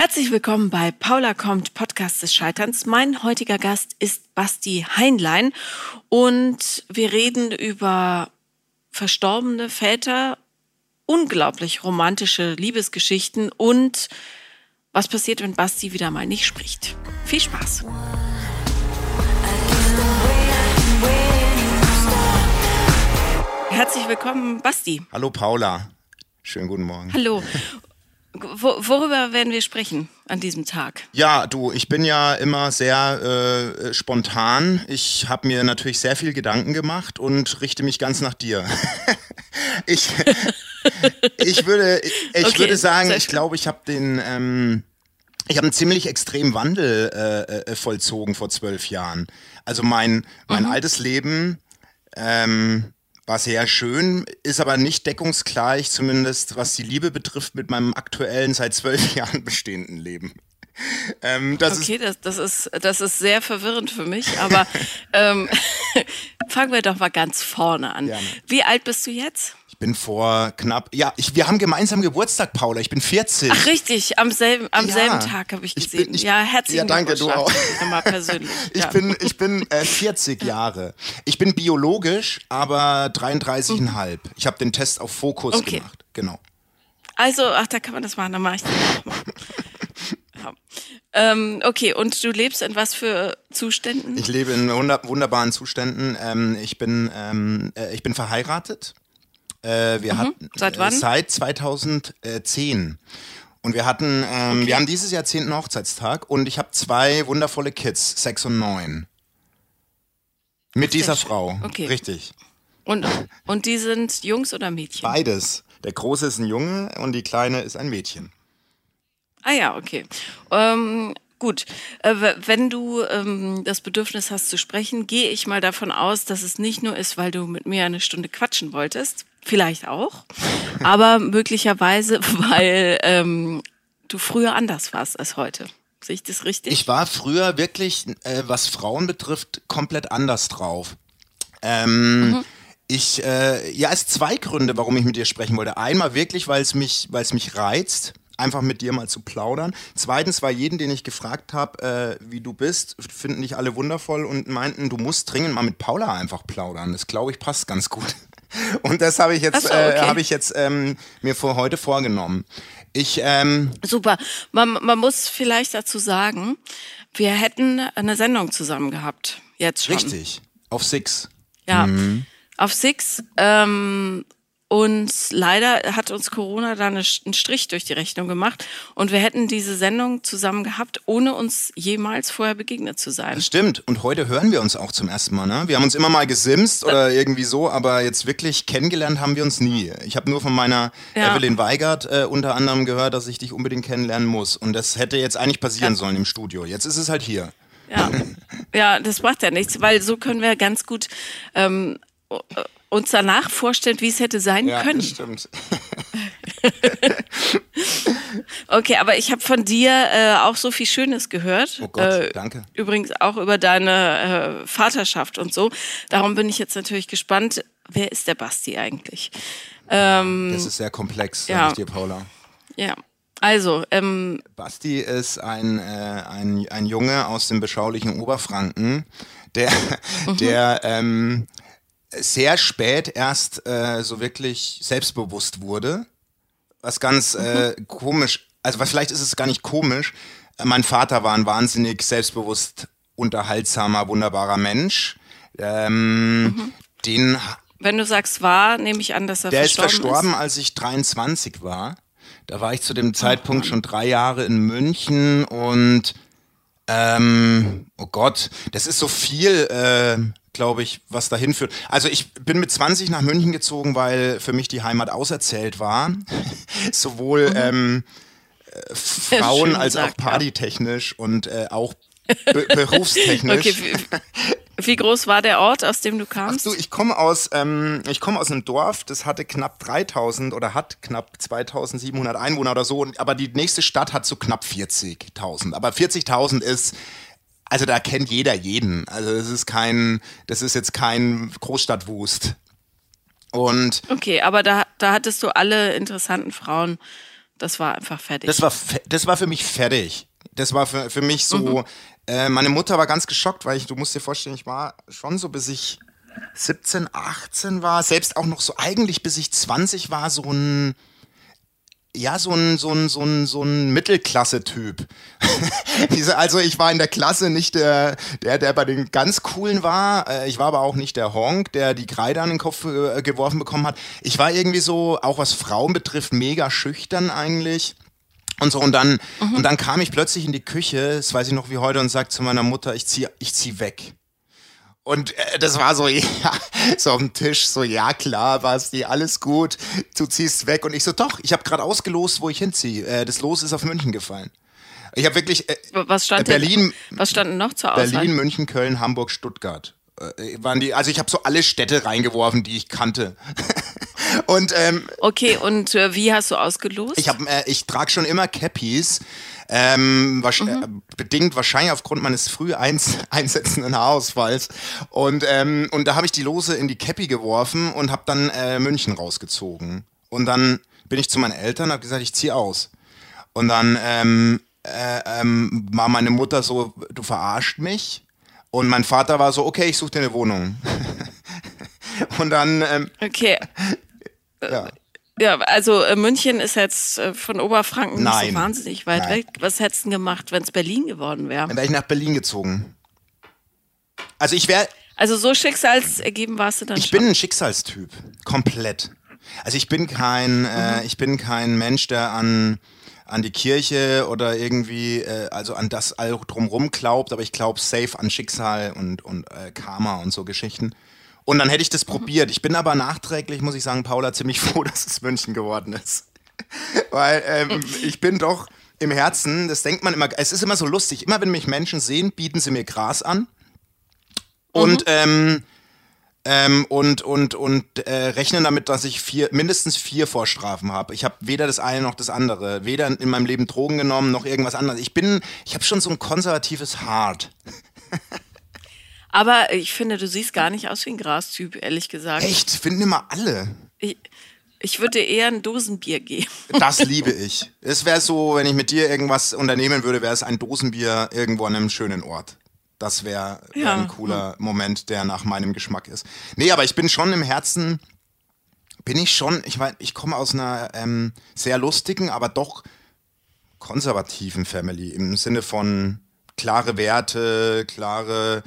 Herzlich willkommen bei Paula kommt, Podcast des Scheiterns. Mein heutiger Gast ist Basti Heinlein und wir reden über verstorbene Väter, unglaublich romantische Liebesgeschichten und was passiert, wenn Basti wieder mal nicht spricht. Viel Spaß! Herzlich willkommen, Basti. Hallo Paula. Schönen guten Morgen. Hallo. Wo, worüber werden wir sprechen an diesem Tag? Ja, du, ich bin ja immer sehr äh, spontan. Ich habe mir natürlich sehr viel Gedanken gemacht und richte mich ganz nach dir. ich, ich würde, ich okay, würde sagen, ich glaube, ich habe den, ähm, ich habe einen ziemlich extremen Wandel äh, äh, vollzogen vor zwölf Jahren. Also mein, mein mhm. altes Leben. Ähm, war sehr schön, ist aber nicht deckungsgleich, zumindest was die Liebe betrifft, mit meinem aktuellen, seit zwölf Jahren bestehenden Leben. Ähm, das okay, ist das, das, ist, das ist sehr verwirrend für mich, aber ähm, fangen wir doch mal ganz vorne an. Gerne. Wie alt bist du jetzt? Ich bin vor knapp, ja, ich, wir haben gemeinsam Geburtstag, Paula. Ich bin 40. Ach, richtig, am selben, am ja, selben Tag habe ich gesehen. Ich bin, ich, ja, herzlichen ja, danke, du auch. Immer persönlich. ich ja. bin, ich bin äh, 40 Jahre. Ich bin biologisch, aber 33,5. Mhm. Ich habe den Test auf Fokus okay. gemacht. Genau. Also, ach, da kann man das machen, dann mache ich ja. ähm, okay, und du lebst in was für Zuständen? Ich lebe in wunderbaren Zuständen. Ähm, ich, bin, ähm, äh, ich bin verheiratet. Äh, wir mhm. hatten seit äh, wann? seit 2010. Und wir hatten, ähm, okay. wir haben dieses Jahr 10. Hochzeitstag und ich habe zwei wundervolle Kids, sechs und neun. Mit dieser Frau. Okay. Richtig. Und, und die sind Jungs oder Mädchen? Beides. Der Große ist ein Junge und die Kleine ist ein Mädchen. Ah ja, okay. Ähm, gut, äh, wenn du ähm, das Bedürfnis hast zu sprechen, gehe ich mal davon aus, dass es nicht nur ist, weil du mit mir eine Stunde quatschen wolltest, Vielleicht auch. Aber möglicherweise, weil ähm, du früher anders warst als heute. Sehe ich das richtig? Ich war früher wirklich, äh, was Frauen betrifft, komplett anders drauf. Ähm, mhm. Ich, äh, ja, es zwei Gründe, warum ich mit dir sprechen wollte. Einmal wirklich, weil es mich, weil es mich reizt, einfach mit dir mal zu plaudern. Zweitens, weil jeden, den ich gefragt habe, äh, wie du bist, finden dich alle wundervoll und meinten, du musst dringend mal mit Paula einfach plaudern. Das glaube ich passt ganz gut. Und das habe ich jetzt, so, okay. äh, habe ich jetzt ähm, mir für heute vorgenommen. Ich, ähm, Super. Man, man muss vielleicht dazu sagen, wir hätten eine Sendung zusammen gehabt. Jetzt schon. Richtig. Auf Six. Ja. Mhm. Auf Six. Ähm, und leider hat uns Corona da einen Strich durch die Rechnung gemacht. Und wir hätten diese Sendung zusammen gehabt, ohne uns jemals vorher begegnet zu sein. Das stimmt. Und heute hören wir uns auch zum ersten Mal. Ne? Wir haben uns immer mal gesimst oder irgendwie so, aber jetzt wirklich kennengelernt haben wir uns nie. Ich habe nur von meiner ja. Evelyn Weigert äh, unter anderem gehört, dass ich dich unbedingt kennenlernen muss. Und das hätte jetzt eigentlich passieren ja. sollen im Studio. Jetzt ist es halt hier. Ja, ja das macht ja nichts, weil so können wir ganz gut ähm, uns danach vorstellen, wie es hätte sein ja, können. Das stimmt. okay, aber ich habe von dir äh, auch so viel Schönes gehört. Oh Gott, äh, danke. Übrigens auch über deine äh, Vaterschaft und so. Darum bin ich jetzt natürlich gespannt, wer ist der Basti eigentlich? Ähm, das ist sehr komplex, sag ja. ich dir, Paula. Ja. Also, ähm, Basti ist ein, äh, ein, ein Junge aus dem beschaulichen Oberfranken, der, mhm. der ähm, sehr spät erst äh, so wirklich selbstbewusst wurde. Was ganz äh, mhm. komisch, also vielleicht ist es gar nicht komisch. Mein Vater war ein wahnsinnig selbstbewusst, unterhaltsamer, wunderbarer Mensch. Ähm, mhm. Den. Wenn du sagst war, nehme ich an, dass er der verstorben ist. Der ist verstorben, als ich 23 war. Da war ich zu dem Zeitpunkt schon drei Jahre in München und ähm, oh Gott, das ist so viel. Äh, glaube ich, was dahin führt. Also ich bin mit 20 nach München gezogen, weil für mich die Heimat auserzählt war. Sowohl mhm. ähm, äh, Frauen als auch partytechnisch ja. und äh, auch be berufstechnisch. Okay, wie, wie, groß war der Ort, aus dem du kamst? Ach du, ich komme aus, ähm, ich aus einem Dorf, das hatte knapp 3000 oder hat knapp 2700 Einwohner oder so, aber die nächste Stadt hat so knapp 40.000. Aber 40.000 ist also da kennt jeder jeden. Also das ist kein, das ist jetzt kein Großstadtwust. Und okay, aber da, da hattest du alle interessanten Frauen Das war einfach fertig. Das war, das war für mich fertig. Das war für, für mich so. Mhm. Äh, meine Mutter war ganz geschockt, weil ich, du musst dir vorstellen, ich war schon so bis ich 17, 18 war, selbst auch noch so eigentlich bis ich 20 war, so ein ja, so ein, so ein, so ein, so ein Mittelklasse-Typ. also ich war in der Klasse nicht der, der, der bei den ganz coolen war. Äh, ich war aber auch nicht der Honk, der die Kreide an den Kopf äh, geworfen bekommen hat. Ich war irgendwie so, auch was Frauen betrifft, mega schüchtern eigentlich. Und so, und dann, mhm. und dann kam ich plötzlich in die Küche, das weiß ich noch wie heute, und sagte zu meiner Mutter, ich zieh, ich zieh weg. Und äh, das war so, ja, so auf dem Tisch, so, ja klar, Basti, alles gut, du ziehst weg. Und ich so, doch, ich habe gerade ausgelost, wo ich hinziehe. Äh, das Los ist auf München gefallen. Ich habe wirklich äh, was stand Berlin, denn, was stand noch zur Auswahl? Berlin, München, Köln, Hamburg, Stuttgart. Äh, waren die, also ich habe so alle Städte reingeworfen, die ich kannte. und ähm, okay, und äh, wie hast du ausgelost? Ich habe, äh, ich trage schon immer Cappies. Ähm, mhm. äh, bedingt wahrscheinlich aufgrund meines früh eins einsetzenden Haarausfalls. Und, ähm, und da habe ich die Lose in die Cappy geworfen und habe dann äh, München rausgezogen. Und dann bin ich zu meinen Eltern und habe gesagt, ich ziehe aus. Und dann ähm, äh, ähm, war meine Mutter so, du verarscht mich. Und mein Vater war so, okay, ich suche dir eine Wohnung. und dann. Ähm, okay. Ja. Ja, also äh, München ist jetzt äh, von Oberfranken Nein. nicht so wahnsinnig weit Nein. weg. Was hättest du gemacht, wenn es Berlin geworden wäre? Dann wäre ich nach Berlin gezogen. Also ich wäre. Also so schicksalsergeben warst du dann ich schon? Ich bin ein Schicksalstyp. Komplett. Also ich bin kein, äh, mhm. äh, ich bin kein Mensch, der an, an die Kirche oder irgendwie, äh, also an das all drumrum glaubt, aber ich glaube safe an Schicksal und, und äh, Karma und so Geschichten. Und dann hätte ich das probiert. Ich bin aber nachträglich, muss ich sagen, Paula, ziemlich froh, dass es München geworden ist. Weil ähm, ich bin doch im Herzen, das denkt man immer, es ist immer so lustig, immer wenn mich Menschen sehen, bieten sie mir Gras an. Und, mhm. ähm, ähm, und, und, und äh, rechnen damit, dass ich vier, mindestens vier Vorstrafen habe. Ich habe weder das eine noch das andere. Weder in meinem Leben Drogen genommen noch irgendwas anderes. Ich bin, ich habe schon so ein konservatives Hart. Aber ich finde, du siehst gar nicht aus wie ein Grastyp, ehrlich gesagt. Echt? Finden immer alle. Ich, ich würde dir eher ein Dosenbier geben. Das liebe ich. Es wäre so, wenn ich mit dir irgendwas unternehmen würde, wäre es ein Dosenbier irgendwo an einem schönen Ort. Das wäre wär ja. ein cooler Moment, der nach meinem Geschmack ist. Nee, aber ich bin schon im Herzen, bin ich schon, ich meine, ich komme aus einer ähm, sehr lustigen, aber doch konservativen Family im Sinne von klare Werte, klare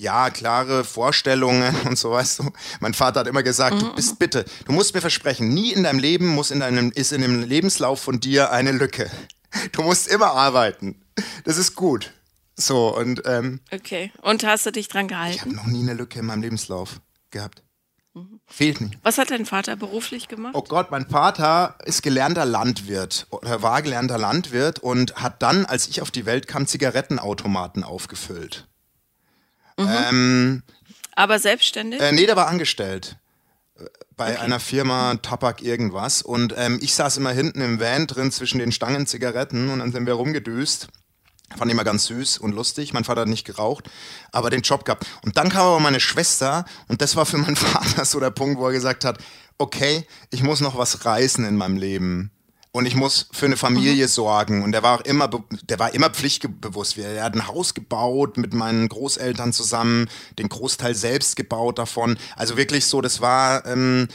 ja, klare Vorstellungen und so, weißt du. Mein Vater hat immer gesagt, mhm. du bist bitte, du musst mir versprechen, nie in deinem Leben muss in deinem, ist in dem Lebenslauf von dir eine Lücke. Du musst immer arbeiten. Das ist gut. So, und, ähm, Okay. Und hast du dich dran gehalten? Ich habe noch nie eine Lücke in meinem Lebenslauf gehabt. Mhm. Fehlt nicht. Was hat dein Vater beruflich gemacht? Oh Gott, mein Vater ist gelernter Landwirt oder war gelernter Landwirt und hat dann, als ich auf die Welt kam, Zigarettenautomaten aufgefüllt. Mhm. Ähm, Aber selbstständig? Äh, nee, der war angestellt. Bei okay. einer Firma Tabak irgendwas. Und ähm, ich saß immer hinten im Van drin zwischen den Stangen Zigaretten und dann sind wir rumgedüst. Fand ich immer ganz süß und lustig. Mein Vater hat nicht geraucht, aber den Job gehabt. Und dann kam aber meine Schwester und das war für meinen Vater so der Punkt, wo er gesagt hat, okay, ich muss noch was reißen in meinem Leben und ich muss für eine Familie mhm. sorgen. Und der war auch immer, der war immer pflichtbewusst. Er hat ein Haus gebaut mit meinen Großeltern zusammen, den Großteil selbst gebaut davon. Also wirklich so, das war, ähm,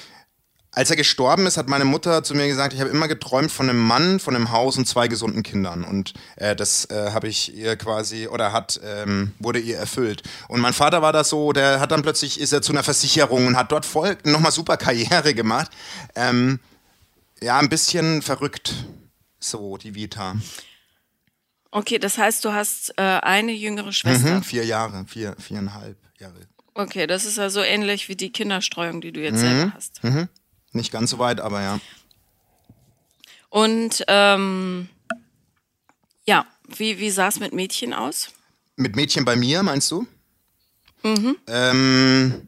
als er gestorben ist, hat meine Mutter zu mir gesagt, ich habe immer geträumt von einem Mann, von einem Haus und zwei gesunden Kindern. Und äh, das äh, habe ich ihr quasi, oder hat, ähm, wurde ihr erfüllt. Und mein Vater war da so, der hat dann plötzlich, ist er zu einer Versicherung und hat dort voll nochmal super Karriere gemacht. Ähm, ja, ein bisschen verrückt, so die Vita. Okay, das heißt, du hast äh, eine jüngere Schwester. Mhm, vier Jahre, vier, viereinhalb Jahre. Okay, das ist ja so ähnlich wie die Kinderstreuung, die du jetzt mhm. selber hast. Mhm. Nicht ganz so weit, aber ja. Und ähm, ja, wie, wie sah es mit Mädchen aus? Mit Mädchen bei mir, meinst du? Mhm. Ähm,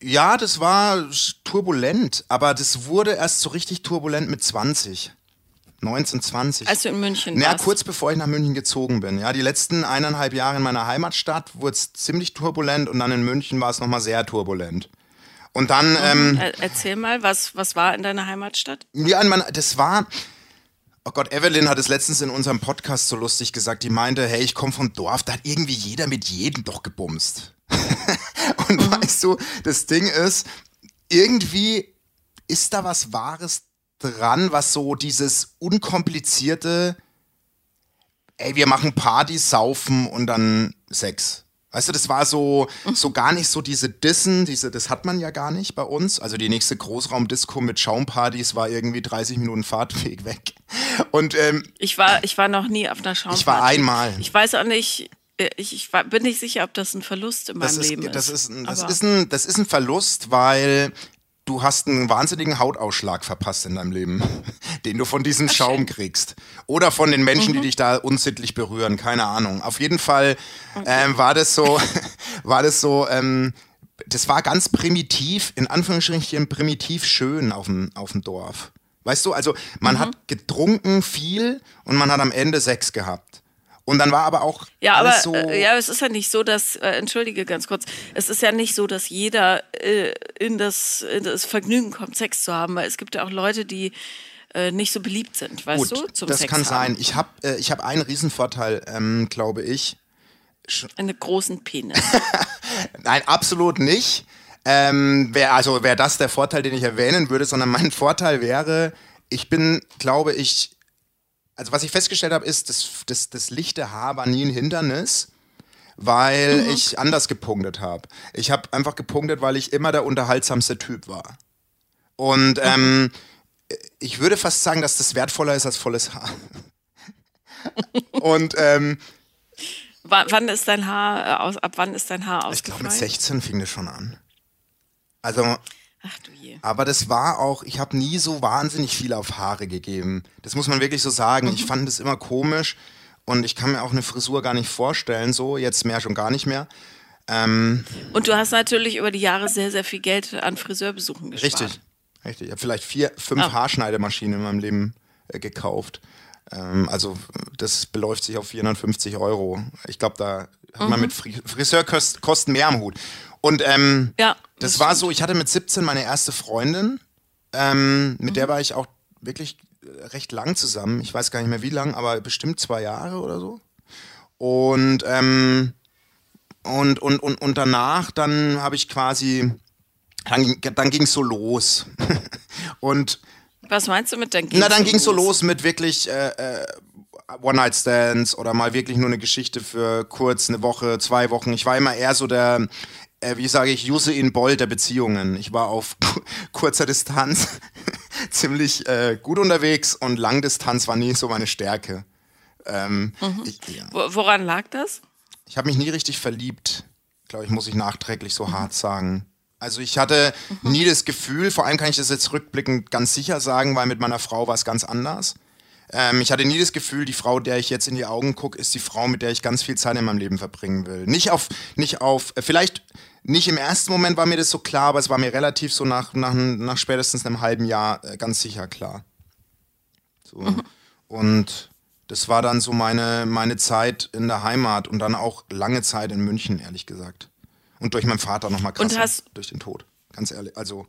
ja, das war turbulent, aber das wurde erst so richtig turbulent mit 20. 19, 20. Als du in München warst? Ja, kurz bevor ich nach München gezogen bin. Ja, die letzten eineinhalb Jahre in meiner Heimatstadt wurde es ziemlich turbulent und dann in München war es nochmal sehr turbulent. Und dann. Ähm, Erzähl mal, was, was war in deiner Heimatstadt? Ja, meiner, das war. Oh Gott, Evelyn hat es letztens in unserem Podcast so lustig gesagt. Die meinte, hey, ich komme vom Dorf, da hat irgendwie jeder mit jedem doch gebumst. und mhm. weißt du, das Ding ist, irgendwie ist da was Wahres dran, was so dieses unkomplizierte, ey, wir machen Party, saufen und dann Sex. Weißt du, das war so, so gar nicht so diese Dissen, diese, das hat man ja gar nicht bei uns. Also die nächste Großraumdisco mit Schaumpartys war irgendwie 30 Minuten Fahrtweg weg. Und ähm, ich war, ich war noch nie auf einer Schaumparty. Ich war einmal. Ich weiß auch nicht, äh, ich, ich war, bin nicht sicher, ob das ein Verlust in meinem ist, Leben das ist. ist das, ist ein, das ist ein Verlust, weil du hast einen wahnsinnigen Hautausschlag verpasst in deinem Leben, den du von diesem Schaum kriegst. Oder von den Menschen, mhm. die dich da unsittlich berühren, keine Ahnung. Auf jeden Fall ähm, war das so, war das so, ähm, das war ganz primitiv, in Anführungsstrichen primitiv schön auf dem, auf dem Dorf. Weißt du, also man mhm. hat getrunken viel und man hat am Ende Sex gehabt. Und dann war aber auch ja, aber so äh, ja, es ist ja nicht so, dass äh, entschuldige ganz kurz, es ist ja nicht so, dass jeder äh, in, das, in das Vergnügen kommt, Sex zu haben, weil es gibt ja auch Leute, die äh, nicht so beliebt sind, weißt Gut, du, zum das Sex kann haben. sein. Ich habe äh, ich hab einen Riesenvorteil, ähm, glaube ich. Einen großen Penis. Nein, absolut nicht. Ähm, wär, also wäre das der Vorteil, den ich erwähnen würde, sondern mein Vorteil wäre, ich bin, glaube ich, also was ich festgestellt habe, ist, dass das, das lichte Haar war nie ein Hindernis, weil mhm. ich anders gepunktet habe. Ich habe einfach gepunktet, weil ich immer der unterhaltsamste Typ war. Und ähm, ich würde fast sagen, dass das wertvoller ist als volles Haar. Und ähm, wann ist dein Haar äh, aus, ab wann ist dein Haar ausgefallen? Ich glaube mit 16 fing das schon an. Also Ach du je. Aber das war auch, ich habe nie so wahnsinnig viel auf Haare gegeben. Das muss man wirklich so sagen. Ich fand das immer komisch und ich kann mir auch eine Frisur gar nicht vorstellen, so jetzt mehr schon gar nicht mehr. Ähm, und du hast natürlich über die Jahre sehr, sehr viel Geld an Friseurbesuchen gespart. Richtig, richtig. Ich habe vielleicht vier, fünf oh. Haarschneidemaschinen in meinem Leben äh, gekauft. Ähm, also das beläuft sich auf 450 Euro. Ich glaube, da hat mhm. man mit Friseurkosten mehr am Hut. Und ähm, ja, das, das war so, ich hatte mit 17 meine erste Freundin, ähm, mit mhm. der war ich auch wirklich äh, recht lang zusammen. Ich weiß gar nicht mehr wie lang, aber bestimmt zwei Jahre oder so. Und, ähm, und, und, und, und danach, dann habe ich quasi, dann, dann ging es so los. und was meinst du mit dann ging's Na, dann ging es so los mit wirklich äh, äh, One-Night-Stands oder mal wirklich nur eine Geschichte für kurz, eine Woche, zwei Wochen. Ich war immer eher so der, äh, wie sage ich, Usain Bolt der Beziehungen. Ich war auf kurzer Distanz ziemlich äh, gut unterwegs und Langdistanz war nie so meine Stärke. Ähm, mhm. ich, ja. Woran lag das? Ich habe mich nie richtig verliebt, glaube ich, muss ich nachträglich so mhm. hart sagen. Also ich hatte mhm. nie das Gefühl, vor allem kann ich das jetzt rückblickend ganz sicher sagen, weil mit meiner Frau war es ganz anders. Ähm, ich hatte nie das Gefühl, die Frau, der ich jetzt in die Augen gucke, ist die Frau, mit der ich ganz viel Zeit in meinem Leben verbringen will. Nicht auf, nicht auf, äh, vielleicht nicht im ersten Moment war mir das so klar, aber es war mir relativ so nach, nach, nach spätestens einem halben Jahr äh, ganz sicher klar. So. Mhm. Und das war dann so meine, meine Zeit in der Heimat und dann auch lange Zeit in München, ehrlich gesagt. Und durch meinen Vater nochmal krass. durch den Tod. Ganz ehrlich. Also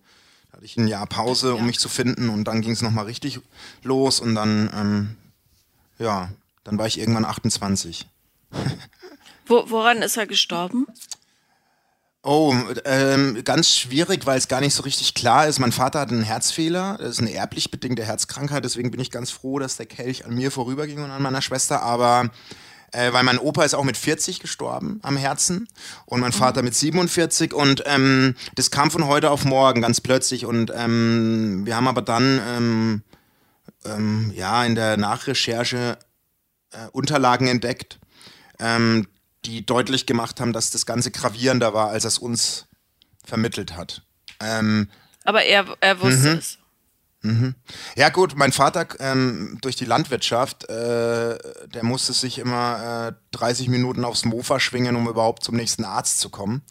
da hatte ich ein Jahr Pause, um ja. mich zu finden und dann ging es nochmal richtig los und dann, ähm, ja, dann war ich irgendwann 28. Wo, woran ist er gestorben? Oh, ähm, ganz schwierig, weil es gar nicht so richtig klar ist. Mein Vater hat einen Herzfehler, das ist eine erblich bedingte Herzkrankheit, deswegen bin ich ganz froh, dass der Kelch an mir vorüberging und an meiner Schwester. Aber äh, weil mein Opa ist auch mit 40 gestorben am Herzen und mein Vater mit 47 und ähm, das kam von heute auf morgen ganz plötzlich und ähm, wir haben aber dann ähm, ähm ja in der Nachrecherche äh, Unterlagen entdeckt, ähm, die deutlich gemacht haben, dass das Ganze gravierender war, als es uns vermittelt hat. Ähm, Aber er, er wusste mhm. es. Mhm. Ja gut, mein Vater ähm, durch die Landwirtschaft, äh, der musste sich immer äh, 30 Minuten aufs Mofa schwingen, um überhaupt zum nächsten Arzt zu kommen.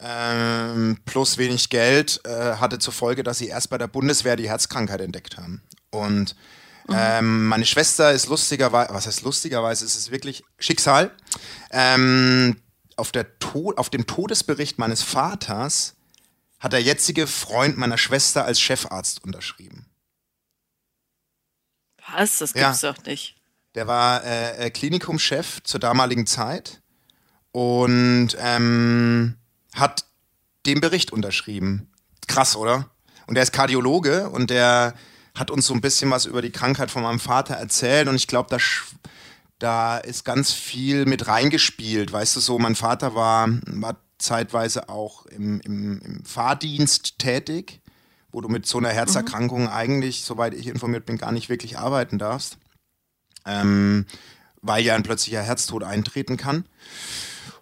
Ähm, plus wenig Geld äh, hatte zur Folge, dass sie erst bei der Bundeswehr die Herzkrankheit entdeckt haben. Und Mhm. Ähm, meine Schwester ist lustigerweise, was heißt lustigerweise, es ist wirklich Schicksal. Ähm, auf, der to auf dem Todesbericht meines Vaters hat der jetzige Freund meiner Schwester als Chefarzt unterschrieben. Was? Das gibt's ja. doch nicht. Der war äh, äh, Klinikumchef zur damaligen Zeit und ähm, hat den Bericht unterschrieben. Krass, oder? Und der ist Kardiologe und der hat uns so ein bisschen was über die Krankheit von meinem Vater erzählt und ich glaube, da, da ist ganz viel mit reingespielt. Weißt du so, mein Vater war, war zeitweise auch im, im, im Fahrdienst tätig, wo du mit so einer Herzerkrankung mhm. eigentlich, soweit ich informiert bin, gar nicht wirklich arbeiten darfst, ähm, weil ja ein plötzlicher Herztod eintreten kann.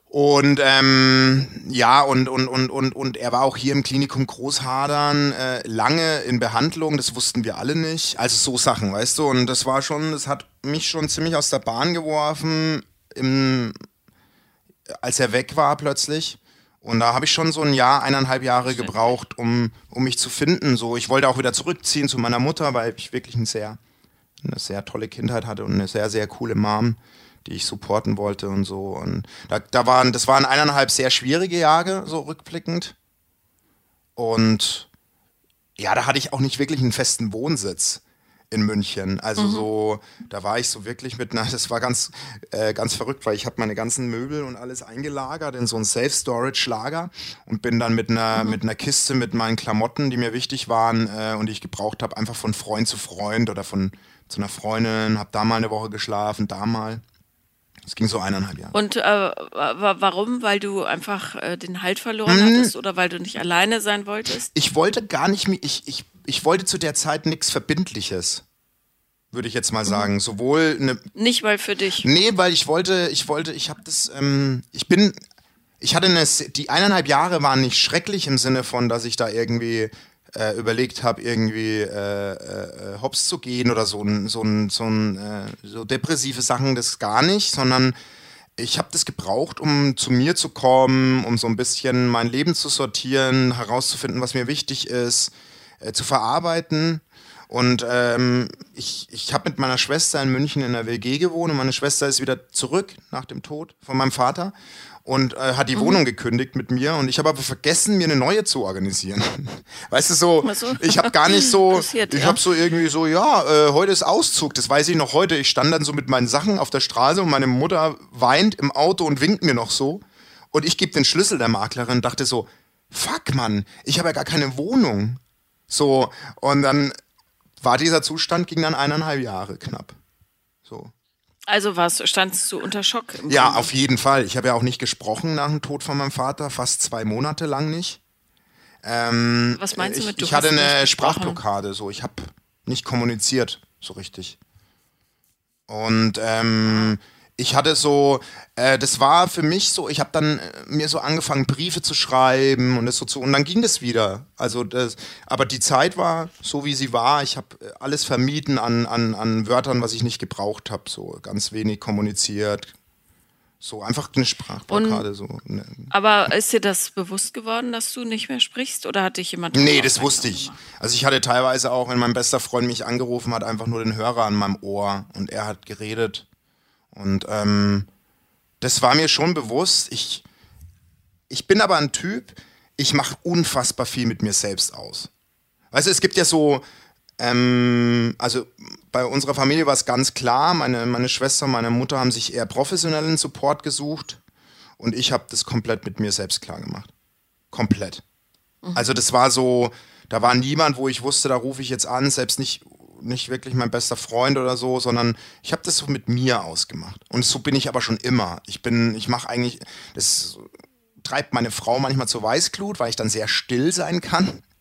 Und ähm, ja, und, und, und, und, und er war auch hier im Klinikum Großhadern äh, lange in Behandlung, das wussten wir alle nicht. Also so Sachen, weißt du, und das war schon, das hat mich schon ziemlich aus der Bahn geworfen, im, als er weg war plötzlich. Und da habe ich schon so ein Jahr, eineinhalb Jahre gebraucht, um, um mich zu finden. So, ich wollte auch wieder zurückziehen zu meiner Mutter, weil ich wirklich ein sehr, eine sehr tolle Kindheit hatte und eine sehr, sehr coole Mom die ich supporten wollte und so. Und da, da waren, das waren eineinhalb sehr schwierige Jahre, so rückblickend. Und ja, da hatte ich auch nicht wirklich einen festen Wohnsitz in München. Also mhm. so, da war ich so wirklich mit einer, das war ganz, äh, ganz verrückt, weil ich habe meine ganzen Möbel und alles eingelagert in so ein Safe-Storage-Lager und bin dann mit einer, mhm. mit einer Kiste mit meinen Klamotten, die mir wichtig waren äh, und die ich gebraucht habe, einfach von Freund zu Freund oder von zu einer Freundin, habe da mal eine Woche geschlafen, da mal. Es ging so eineinhalb Jahre. Und äh, warum? Weil du einfach äh, den Halt verloren hm. hattest oder weil du nicht alleine sein wolltest? Ich wollte gar nicht mehr, ich, ich, ich wollte zu der Zeit nichts Verbindliches. Würde ich jetzt mal sagen. Mhm. Sowohl eine. Nicht mal für dich. Nee, weil ich wollte, ich wollte, ich habe das, ähm, ich bin, ich hatte eine, die eineinhalb Jahre waren nicht schrecklich im Sinne von, dass ich da irgendwie äh, überlegt habe, irgendwie äh, äh, hops zu gehen oder so, so, so, äh, so depressive Sachen, das gar nicht, sondern ich habe das gebraucht, um zu mir zu kommen, um so ein bisschen mein Leben zu sortieren, herauszufinden, was mir wichtig ist, äh, zu verarbeiten. Und ähm, ich, ich habe mit meiner Schwester in München in der WG gewohnt und meine Schwester ist wieder zurück nach dem Tod von meinem Vater und äh, hat die mhm. Wohnung gekündigt mit mir und ich habe aber vergessen, mir eine neue zu organisieren. Weißt du so, so. ich habe gar nicht so, ich ja. habe so irgendwie so, ja, äh, heute ist Auszug, das weiß ich noch heute. Ich stand dann so mit meinen Sachen auf der Straße und meine Mutter weint im Auto und winkt mir noch so und ich gebe den Schlüssel der Maklerin und dachte so, fuck Mann, ich habe ja gar keine Wohnung. So und dann war dieser Zustand ging dann eineinhalb Jahre knapp. So. Also was, standst du unter Schock? ja, auf jeden Fall. Ich habe ja auch nicht gesprochen nach dem Tod von meinem Vater, fast zwei Monate lang nicht. Ähm, was meinst du mit du Ich hatte eine Sprachblockade, so ich habe nicht kommuniziert so richtig. Und ähm, ich hatte so, äh, das war für mich so, ich habe dann äh, mir so angefangen, Briefe zu schreiben und das so zu, und dann ging das wieder. Also das, aber die Zeit war so, wie sie war. Ich habe äh, alles vermieden an, an, an Wörtern, was ich nicht gebraucht habe. So ganz wenig kommuniziert. So einfach eine Sprachblockade. so. Ne. Aber ist dir das bewusst geworden, dass du nicht mehr sprichst? Oder hat dich jemand. Nee, das wusste ich. Also ich hatte teilweise auch, wenn mein bester Freund mich angerufen hat, einfach nur den Hörer an meinem Ohr und er hat geredet. Und ähm, das war mir schon bewusst. Ich, ich bin aber ein Typ, ich mache unfassbar viel mit mir selbst aus. Weißt du, es gibt ja so, ähm, also bei unserer Familie war es ganz klar, meine, meine Schwester und meine Mutter haben sich eher professionellen Support gesucht und ich habe das komplett mit mir selbst klar gemacht. Komplett. Mhm. Also das war so, da war niemand, wo ich wusste, da rufe ich jetzt an, selbst nicht nicht wirklich mein bester Freund oder so, sondern ich habe das so mit mir ausgemacht. Und so bin ich aber schon immer. Ich bin, ich mache eigentlich, das treibt meine Frau manchmal zur Weißglut, weil ich dann sehr still sein kann.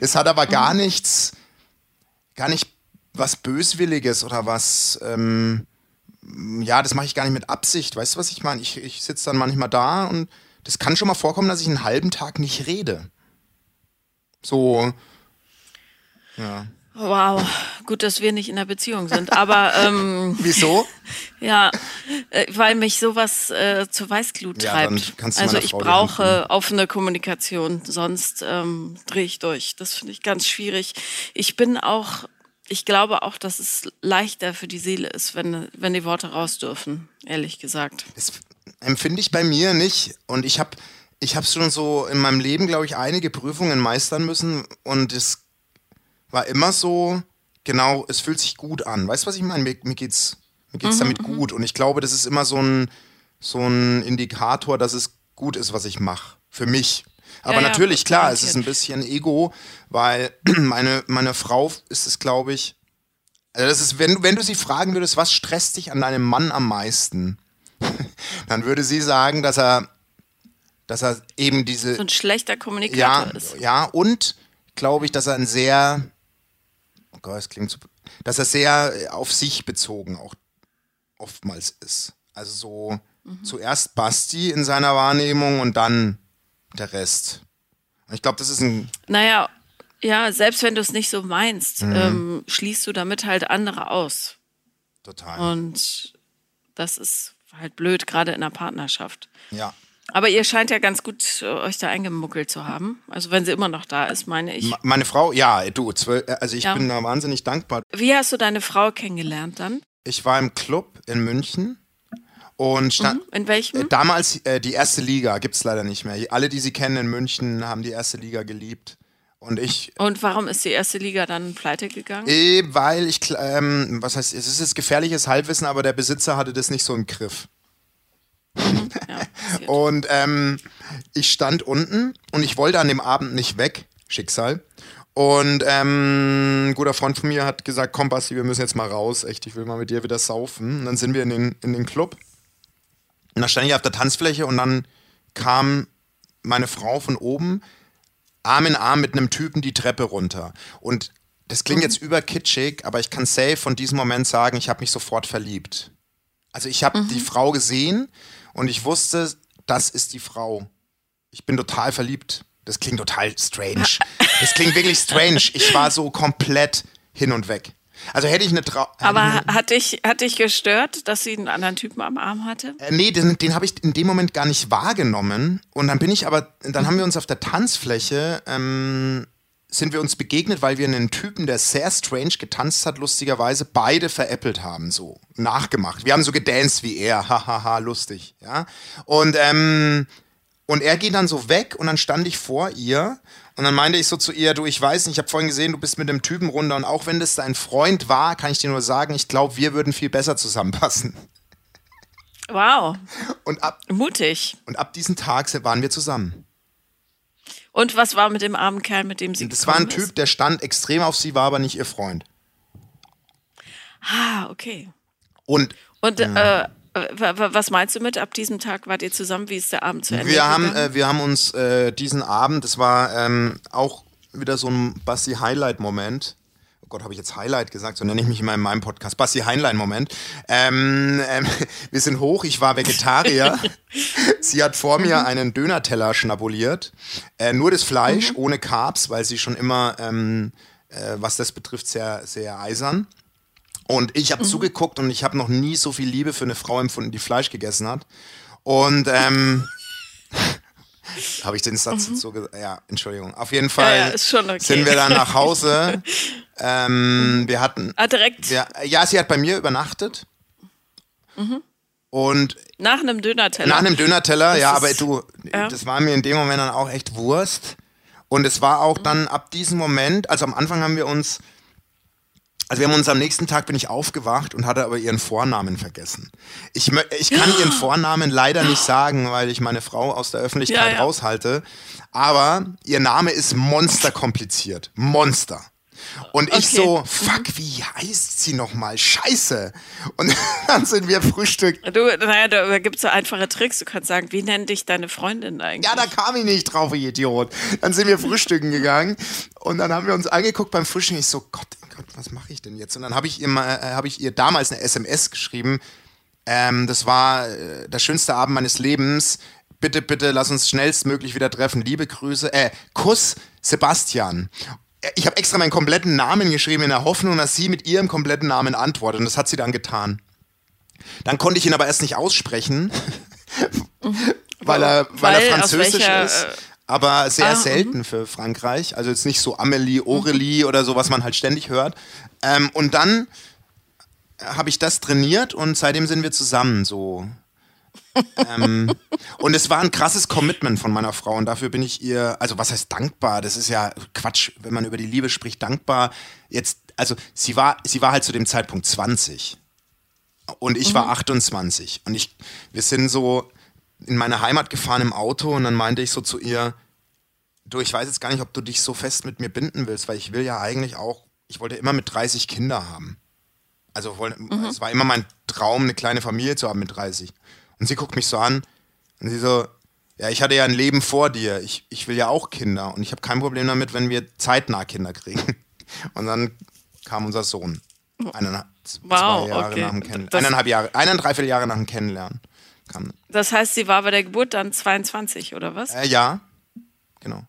Das hat aber gar mhm. nichts, gar nicht was Böswilliges oder was, ähm, ja, das mache ich gar nicht mit Absicht. Weißt du, was ich meine? Ich, ich sitze dann manchmal da und das kann schon mal vorkommen, dass ich einen halben Tag nicht rede. So, ja. Wow, gut, dass wir nicht in einer Beziehung sind. Aber ähm, wieso? Ja, äh, weil mich sowas äh, zur Weißglut ja, treibt. also ich brauche offene Kommunikation, sonst ähm, drehe ich durch. Das finde ich ganz schwierig. Ich bin auch, ich glaube auch, dass es leichter für die Seele ist, wenn wenn die Worte raus dürfen. Ehrlich gesagt. Das empfinde ich bei mir nicht. Und ich habe ich habe schon so in meinem Leben, glaube ich, einige Prüfungen meistern müssen und es war immer so genau, es fühlt sich gut an. Weißt du, was ich meine? Mir, mir geht's, mir geht's damit gut. Und ich glaube, das ist immer so ein, so ein Indikator, dass es gut ist, was ich mache. Für mich. Aber Ja, ja, natürlich, klar, es ist ein bisschen Ego, weil meine, meine Frau ist es, glaube ich, also das ist, wenn, du- wenn du sie fragen würdest, was stresst dich an deinem Mann am meisten, dann würde sie sagen, dass er, dass er eben diese, So ein schlechter Kommunikator ja, ist. ja, und glaube ich, dass er ein sehr, oh Gott, es klingt so, dass er sehr äh, auf sich bezogen auch oftmals ist. Also so Mhm. zuerst Basti in seiner Wahrnehmung und dann der Rest. Und ich glaube, das ist ein, Naja, ja, selbst wenn du es nicht so meinst, Mhm. ähm, schließt du damit halt andere aus. total, Und das ist halt blöd, gerade in einer Partnerschaft. ja. Aber ihr scheint ja ganz gut äh, euch da eingemuckelt zu haben. Also wenn sie immer noch da ist, meine ich. Meine Frau, ja, du, zwölf, äh, also ich Ja. bin da wahnsinnig dankbar. Wie hast du deine Frau kennengelernt dann? Ich war im Club in München und stand, In welchem? Äh, Damals äh, die erste Liga gibt es leider nicht mehr. Alle, die sie kennen in München, haben die erste Liga geliebt. Und ich, Und warum ist die erste Liga dann pleite gegangen? eh, weil ich, ähm, was heißt, es ist jetzt gefährliches Halbwissen, aber der Besitzer hatte das nicht so im Griff. Ja, passiert. Und ähm, ich stand unten und ich wollte an dem Abend nicht weg. Schicksal. Und ähm, ein guter Freund von mir hat gesagt, komm Basti, wir müssen jetzt mal raus. Echt, ich will mal mit dir wieder saufen. Und dann sind wir in den, in den Club. Und da stand ich auf der Tanzfläche und dann kam meine Frau von oben Arm in Arm mit einem Typen die Treppe runter. Und das klingt jetzt überkitschig, aber ich kann safe von diesem Moment sagen, ich habe mich sofort verliebt. Also ich habe die Frau gesehen und ich wusste, das ist die Frau. Ich bin total verliebt. Das klingt total strange. Das klingt wirklich strange. Ich war so komplett hin und weg. Also hätte ich eine Trau Aber hat dich, hat dich gestört, dass sie einen anderen Typen am Arm hatte? Äh, nee, den, den habe ich in dem Moment gar nicht wahrgenommen. Und dann bin ich aber, dann haben wir uns auf der Tanzfläche, ähm, sind wir uns begegnet, weil wir einen Typen, der sehr strange getanzt hat, lustigerweise beide veräppelt haben, so nachgemacht. Wir haben so gedanced wie er, hahaha, lustig, ja. Und, ähm, und er geht dann so weg und dann stand ich vor ihr und dann meinte ich so zu ihr, du, ich weiß nicht, ich habe vorhin gesehen, du bist mit dem Typen runter und auch wenn das dein Freund war, kann ich dir nur sagen, ich glaube, wir würden viel besser zusammenpassen. Wow, Und ab, mutig. Und ab diesem Tag waren wir zusammen. Und was war mit dem armen Kerl, mit dem sie das war ein Typ, der stand extrem auf sie, war aber nicht ihr Freund. Ah, okay. Und Und äh, äh, wa- wa- was meinst du mit, ab diesem Tag wart ihr zusammen? Wie ist der Abend zu Ende wir haben, äh, wir haben uns äh, diesen Abend, das war ähm, auch wieder so ein Basti-Highlight-Moment. Oh Gott, habe ich jetzt Highlight gesagt? So nenne ich mich immer in meinem Podcast. Basti Heinlein-Moment. Ähm, ähm, wir sind hoch, ich war Vegetarier. sie hat vor Mhm. mir einen Dönerteller schnabuliert. Äh, nur das Fleisch, Mhm. ohne Carbs, weil sie schon immer, ähm, äh, was das betrifft, sehr, sehr eisern. Und ich Mhm. habe zugeguckt und ich habe noch nie so viel Liebe für eine Frau empfunden, die Fleisch gegessen hat. Und ähm, habe ich den Satz jetzt so gesagt? Ja, Entschuldigung. Auf jeden Fall Mhm. Ja, ja, okay. sind wir dann nach Hause. ähm, wir hatten, ah, direkt wir, ja, sie hat bei mir übernachtet. Mhm. Und nach einem Dönerteller. nach einem Dönerteller, Das ja, aber du, ja. das war mir in dem Moment dann auch echt Wurst. Und es war auch dann ab diesem Moment, also am Anfang haben wir uns, also wir haben uns am nächsten Tag bin ich aufgewacht und hatte aber ihren Vornamen vergessen. Ich, ich kann ihren Vornamen leider nicht sagen, weil ich meine Frau aus der Öffentlichkeit Ja, ja. raushalte. Aber ihr Name ist monsterkompliziert. Monster. Und ich Okay. so, fuck, wie heißt sie nochmal? Scheiße. Und dann sind wir Frühstück Du, naja, da gibt es so einfache Tricks. Du kannst sagen, wie nennt dich deine Freundin eigentlich? Ja, da kam ich nicht drauf, ihr Idiot. Dann sind wir frühstücken gegangen und dann haben wir uns angeguckt beim Frühstücken. Ich so, Gott, Gott was mache ich denn jetzt? Und dann habe ich, ihr mal- äh, hab ich ihr damals eine SMS geschrieben. Ähm, das war äh, der schönste Abend meines Lebens. Bitte, bitte, lass uns schnellstmöglich wieder treffen. Liebe Grüße. Äh, Kuss, Sebastian. Äh, Ich habe extra meinen kompletten Namen geschrieben in der Hoffnung, dass sie mit ihrem kompletten Namen antwortet. Und das hat sie dann getan. Dann konnte ich ihn aber erst nicht aussprechen, weil er, weil Weil er französisch welcher, ist. Aber sehr ah, selten für Frankreich. Also jetzt nicht so Amelie, Aurelie oder so, was man halt ständig hört. Ähm, und dann habe ich das trainiert und seitdem sind wir zusammen so. ähm, und es war ein krasses Commitment von meiner Frau und dafür bin ich ihr, also was heißt dankbar? Das ist ja Quatsch, wenn man über die Liebe spricht, dankbar. Jetzt also sie war, sie war halt zu dem Zeitpunkt 20 und ich mhm. war 28 und ich, wir sind so in meine Heimat gefahren im Auto und dann meinte ich so zu ihr, du, ich weiß jetzt gar nicht, ob du dich so fest mit mir binden willst, weil ich will ja eigentlich auch, ich wollte immer mit 30 Kinder haben. Also mhm. es war immer mein Traum, eine kleine Familie zu haben mit 30. Und sie guckt mich so an und sie so, ja, ich hatte ja ein Leben vor dir. Ich, ich will ja auch Kinder und ich habe kein Problem damit, wenn wir zeitnah Kinder kriegen. Und dann kam unser Sohn. Eineinhalb, wow, zwei Jahre okay. nach dem Kennenlernen. Eineinhalb Jahre, eineinhalb Jahre nach dem Kennenlernen. Kam. Das heißt, sie war bei der Geburt dann 22 oder was? Äh, ja, genau.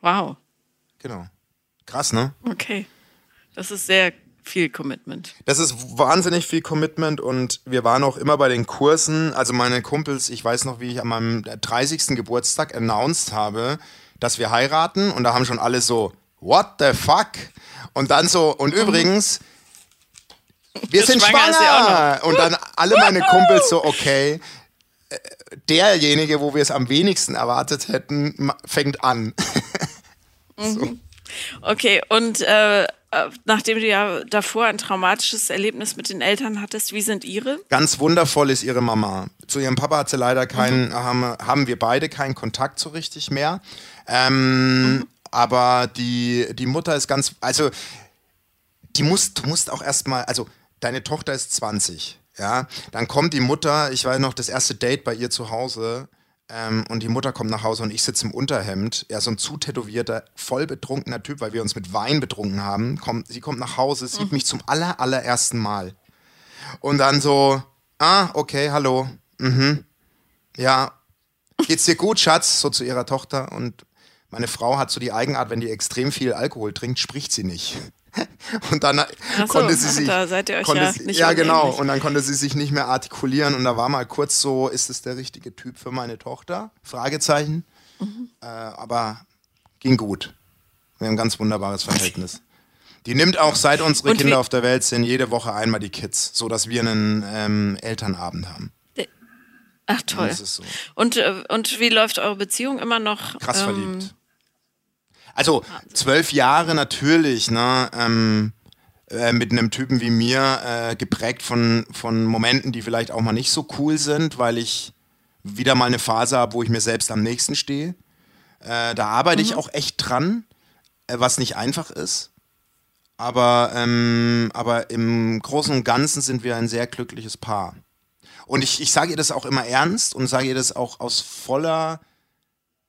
Wow. Genau. Krass, ne? Okay. Das ist sehr viel Commitment. Das ist wahnsinnig viel Commitment und wir waren auch immer bei den Kursen. Also meine Kumpels, ich weiß noch, wie ich an meinem 30. Geburtstag announced habe, dass wir heiraten und da haben schon alle so, what the fuck? Und dann so, und mhm. übrigens, wir sind schwanger! schwanger. Und dann alle meine Kumpels so, okay, äh, derjenige, wo wir es am wenigsten erwartet hätten, fängt an. so. Mhm. Okay, und äh, äh, nachdem du ja davor ein traumatisches Erlebnis mit den Eltern hattest, wie sind ihre? Ganz wundervoll ist ihre Mama. Zu ihrem Papa hat sie leider keinen, mhm. haben, haben wir beide keinen Kontakt so richtig mehr. Ähm, mhm. Aber die, die Mutter ist ganz, also die muss, du musst auch erstmal, also deine Tochter ist 20, ja, dann kommt die Mutter, ich weiß noch, das erste Date bei ihr zu Hause, ähm, und die Mutter kommt nach Hause und ich sitze im Unterhemd. Er so ein zu tätowierter, voll betrunkener Typ, weil wir uns mit Wein betrunken haben. Kommt, sie kommt nach Hause, sieht mhm. mich zum aller, allerersten Mal. Und dann so, ah, okay, hallo. Mhm. Ja, geht's dir gut, Schatz? So zu ihrer Tochter. Und meine Frau hat so die Eigenart, wenn die extrem viel Alkohol trinkt, spricht sie nicht. Und dann so, konnte sie sich. Da seid ihr euch ja sie, nicht Ja, genau. Und dann konnte sie sich nicht mehr artikulieren. Und da war mal kurz so: Ist es der richtige Typ für meine Tochter? Fragezeichen. Mhm. Äh, aber ging gut. Wir haben ein ganz wunderbares Verhältnis. Die nimmt auch, seit unsere und Kinder auf der Welt sind, jede Woche einmal die Kids, sodass wir einen ähm, Elternabend haben. Ach toll. Und, so. und, äh, und, wie läuft eure Beziehung immer noch? Krass ähm, verliebt. Also zwölf Jahre natürlich, ne? Ähm, äh, mit einem Typen wie mir, äh, geprägt von, von Momenten, die vielleicht auch mal nicht so cool sind, weil ich wieder mal eine Phase habe, wo ich mir selbst am nächsten stehe. Äh, da arbeite mhm. ich auch echt dran, äh, was nicht einfach ist. Aber, ähm, aber im Großen und Ganzen sind wir ein sehr glückliches Paar. Und ich, ich sage ihr das auch immer ernst und sage ihr das auch aus voller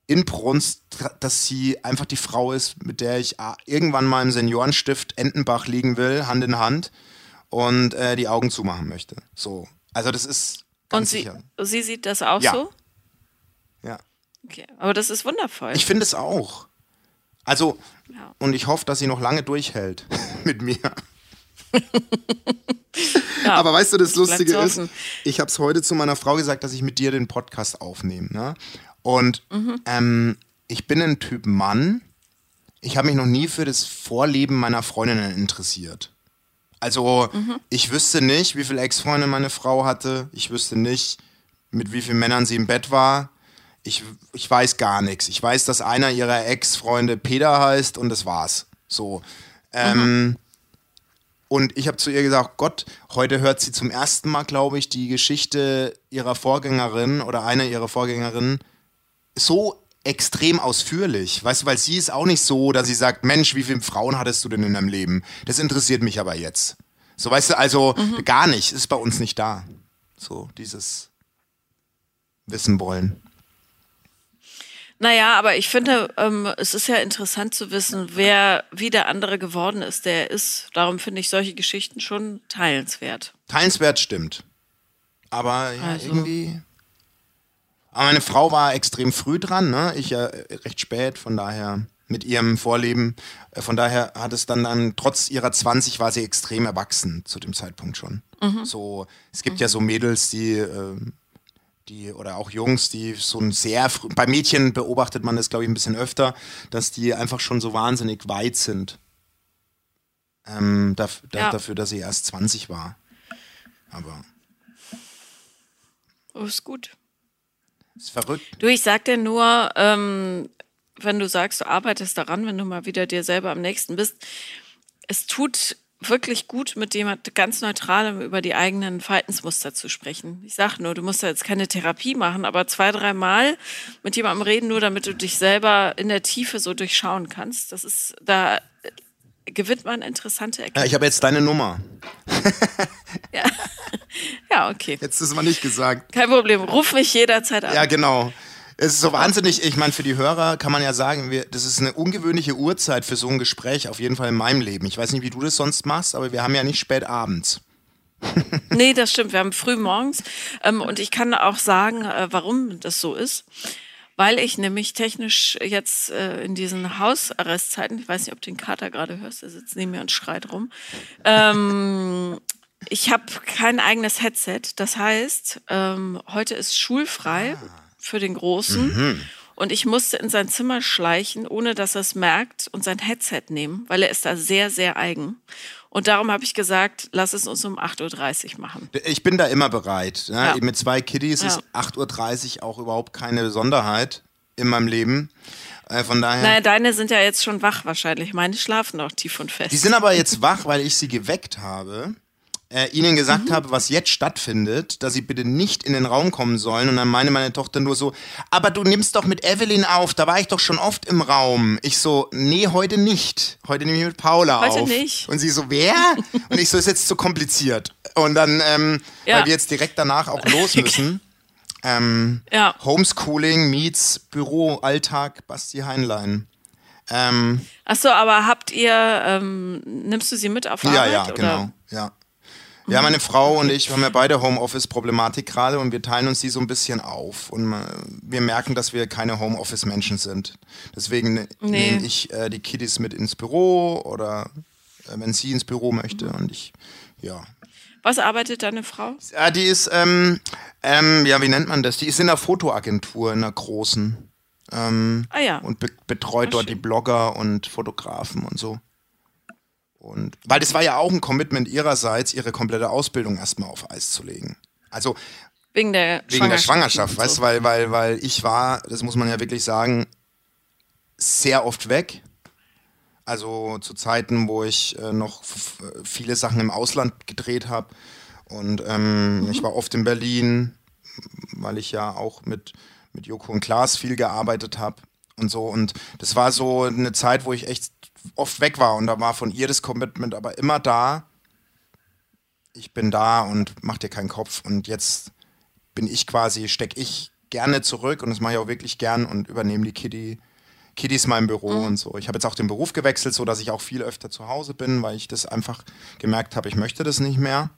Inbrunst, dass sie einfach die Frau ist, mit der ich ah, irgendwann mal im Seniorenstift Entenbach liegen will, Hand in Hand und äh, die Augen zumachen möchte. So. Also das ist ganz und sie, sicher. sie sieht das auch ja. so? Ja. Okay, aber das ist wundervoll. Ich finde es auch. Also, ja. und ich hoffe, dass sie noch lange durchhält mit mir. ja, aber weißt du, das Lustige ist, ich habe es heute zu meiner Frau gesagt, dass ich mit dir den Podcast aufnehme. Ne? Und mhm. ähm, ich bin ein Typ Mann. Ich habe mich noch nie für das Vorleben meiner Freundinnen interessiert. Also mhm. ich wüsste nicht, wie viele Ex-Freunde meine Frau hatte. Ich wüsste nicht, mit wie vielen Männern sie im Bett war. Ich, ich weiß gar nichts. Ich weiß, dass einer ihrer Ex-Freunde Peter heißt und das war's. So. Ähm, mhm. Und ich habe zu ihr gesagt, Gott, heute hört sie zum ersten Mal, glaube ich, die Geschichte ihrer Vorgängerin oder einer ihrer Vorgängerinnen so extrem ausführlich. Weißt du, weil sie ist auch nicht so, dass sie sagt, Mensch, wie viele Frauen hattest du denn in deinem Leben? Das interessiert mich aber jetzt. So, weißt du, also mhm. gar nicht, ist bei uns nicht da. So, dieses Wissen wollen. Naja, aber ich finde, ähm, es ist ja interessant zu wissen, wer wie der andere geworden ist, der ist. Darum finde ich solche Geschichten schon teilenswert. Teilenswert stimmt. Aber ja, also. irgendwie aber meine Frau war extrem früh dran, ne? ich ja recht spät, von daher mit ihrem Vorleben. Äh, von daher hat es dann, dann trotz ihrer 20 war sie extrem erwachsen zu dem Zeitpunkt schon. Mhm. So, es gibt mhm. ja so Mädels, die, äh, die, oder auch Jungs, die so ein sehr bei Mädchen beobachtet man das, glaube ich, ein bisschen öfter, dass die einfach schon so wahnsinnig weit sind. Ähm, da, da, ja. Dafür, dass sie erst 20 war. Aber. Oh, ist gut. Ist verrückt. Du, ich sag dir nur, ähm, wenn du sagst, du arbeitest daran, wenn du mal wieder dir selber am nächsten bist, es tut wirklich gut, mit jemand ganz Neutralem über die eigenen Verhaltensmuster zu sprechen. Ich sage nur, du musst ja jetzt keine Therapie machen, aber zwei, dreimal mit jemandem reden, nur damit du dich selber in der Tiefe so durchschauen kannst. Das ist, da gewinnt man interessante Erkenntnisse. Ja, ich habe jetzt deine Nummer. ja. ja, okay. Jetzt ist mal nicht gesagt. Kein Problem, ruf mich jederzeit an. Ja, genau. Es ist so wahnsinnig, ich meine, für die Hörer kann man ja sagen, wir, das ist eine ungewöhnliche Uhrzeit für so ein Gespräch, auf jeden Fall in meinem Leben. Ich weiß nicht, wie du das sonst machst, aber wir haben ja nicht spät abends. nee, das stimmt. Wir haben früh morgens. Ähm, und ich kann auch sagen, äh, warum das so ist. Weil ich nämlich technisch jetzt äh, in diesen Hausarrestzeiten, ich weiß nicht, ob du den Kater gerade hörst, der sitzt neben mir und schreit rum. Ähm, ich habe kein eigenes Headset. Das heißt, ähm, heute ist schulfrei. Ah für den Großen. Mhm. Und ich musste in sein Zimmer schleichen, ohne dass er es merkt, und sein Headset nehmen, weil er ist da sehr, sehr eigen. Und darum habe ich gesagt, lass es uns um 8.30 Uhr machen. Ich bin da immer bereit. Ne? Ja. Mit zwei Kiddies ja. ist 8.30 Uhr auch überhaupt keine Besonderheit in meinem Leben. Äh, von daher. Naja, deine sind ja jetzt schon wach wahrscheinlich. Meine schlafen noch tief und fest. Die sind aber jetzt wach, weil ich sie geweckt habe äh, ihnen gesagt mhm. habe, was jetzt stattfindet, dass sie bitte nicht in den Raum kommen sollen. Und dann meine meine Tochter nur so, aber du nimmst doch mit Evelyn auf, da war ich doch schon oft im Raum. Ich so, nee, heute nicht. Heute nehme ich mit Paula heute auf. Heute nicht. Und sie so, wer? Und ich so, ist jetzt zu kompliziert. Und dann, ähm, ja. weil wir jetzt direkt danach auch los müssen. Ähm, ja. Homeschooling meets Büroalltag Basti Heinlein. Ähm, Achso, aber habt ihr, ähm, nimmst du sie mit auf Arbeit? Ja, ja, genau. Ja. Ja, meine Frau und ich haben ja beide Homeoffice-Problematik gerade und wir teilen uns die so ein bisschen auf. Und wir merken, dass wir keine Homeoffice-Menschen sind. Deswegen ne, nee. nehme ich äh, die Kiddies mit ins Büro oder äh, wenn sie ins Büro möchte und ich, ja. Was arbeitet deine Frau? Ja, die ist, ähm, ähm, ja, wie nennt man das? Die ist in einer Fotoagentur, in einer großen. Ähm, ah ja. Und be betreut Ach, dort schön. die Blogger und Fotografen und so. Und weil das war ja auch ein Commitment ihrerseits, ihre komplette Ausbildung erstmal auf Eis zu legen. Also wegen der wegen Schwangerschaft, der Schwangerschaft so. weißt du, weil, weil, weil ich war, das muss man ja wirklich sagen, sehr oft weg. Also zu Zeiten, wo ich äh, noch viele Sachen im Ausland gedreht habe. Und ähm, mhm. ich war oft in Berlin, weil ich ja auch mit, mit Joko und Klaas viel gearbeitet habe und so. Und das war so eine Zeit, wo ich echt oft weg war und da war von ihr das Commitment aber immer da. Ich bin da und mach dir keinen Kopf und jetzt bin ich quasi, stecke ich gerne zurück und das mache ich auch wirklich gern und übernehme die Kitty. Kitty ist mein Büro mhm. und so. Ich habe jetzt auch den Beruf gewechselt, so dass ich auch viel öfter zu Hause bin, weil ich das einfach gemerkt habe, ich möchte das nicht mehr.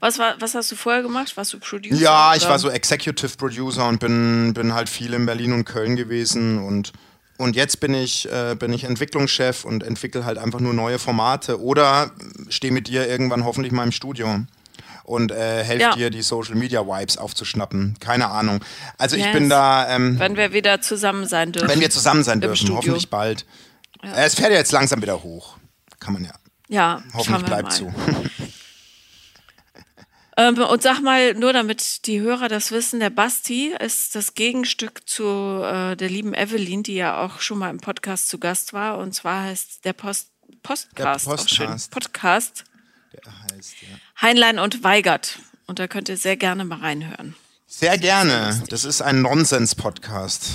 Was, war, was hast du vorher gemacht? Warst du Producer? Ja, ich war so Executive Producer und bin, bin halt viel in Berlin und Köln gewesen und und jetzt bin ich, äh, bin ich Entwicklungschef und entwickle halt einfach nur neue Formate oder stehe mit dir irgendwann hoffentlich mal im Studio und äh, helfe ja. dir, die Social Media Vibes aufzuschnappen. Keine Ahnung. Also yes. ich bin da. Ähm, wenn wir wieder zusammen sein dürfen. Wenn wir zusammen sein dürfen, Studio. hoffentlich bald. Ja. Äh, es fährt ja jetzt langsam wieder hoch. Kann man ja. Ja, hoffentlich bleibt zu. Ähm, und sag mal, nur damit die Hörer das wissen, der Basti ist das Gegenstück zu äh, der lieben Evelyn, die ja auch schon mal im Podcast zu Gast war. Und zwar heißt der Post Postcast, der Postcast. Podcast. Der heißt, ja. Heinlein und Weigert. Und da könnt ihr sehr gerne mal reinhören. Sehr gerne. Das ist ein Nonsens-Podcast.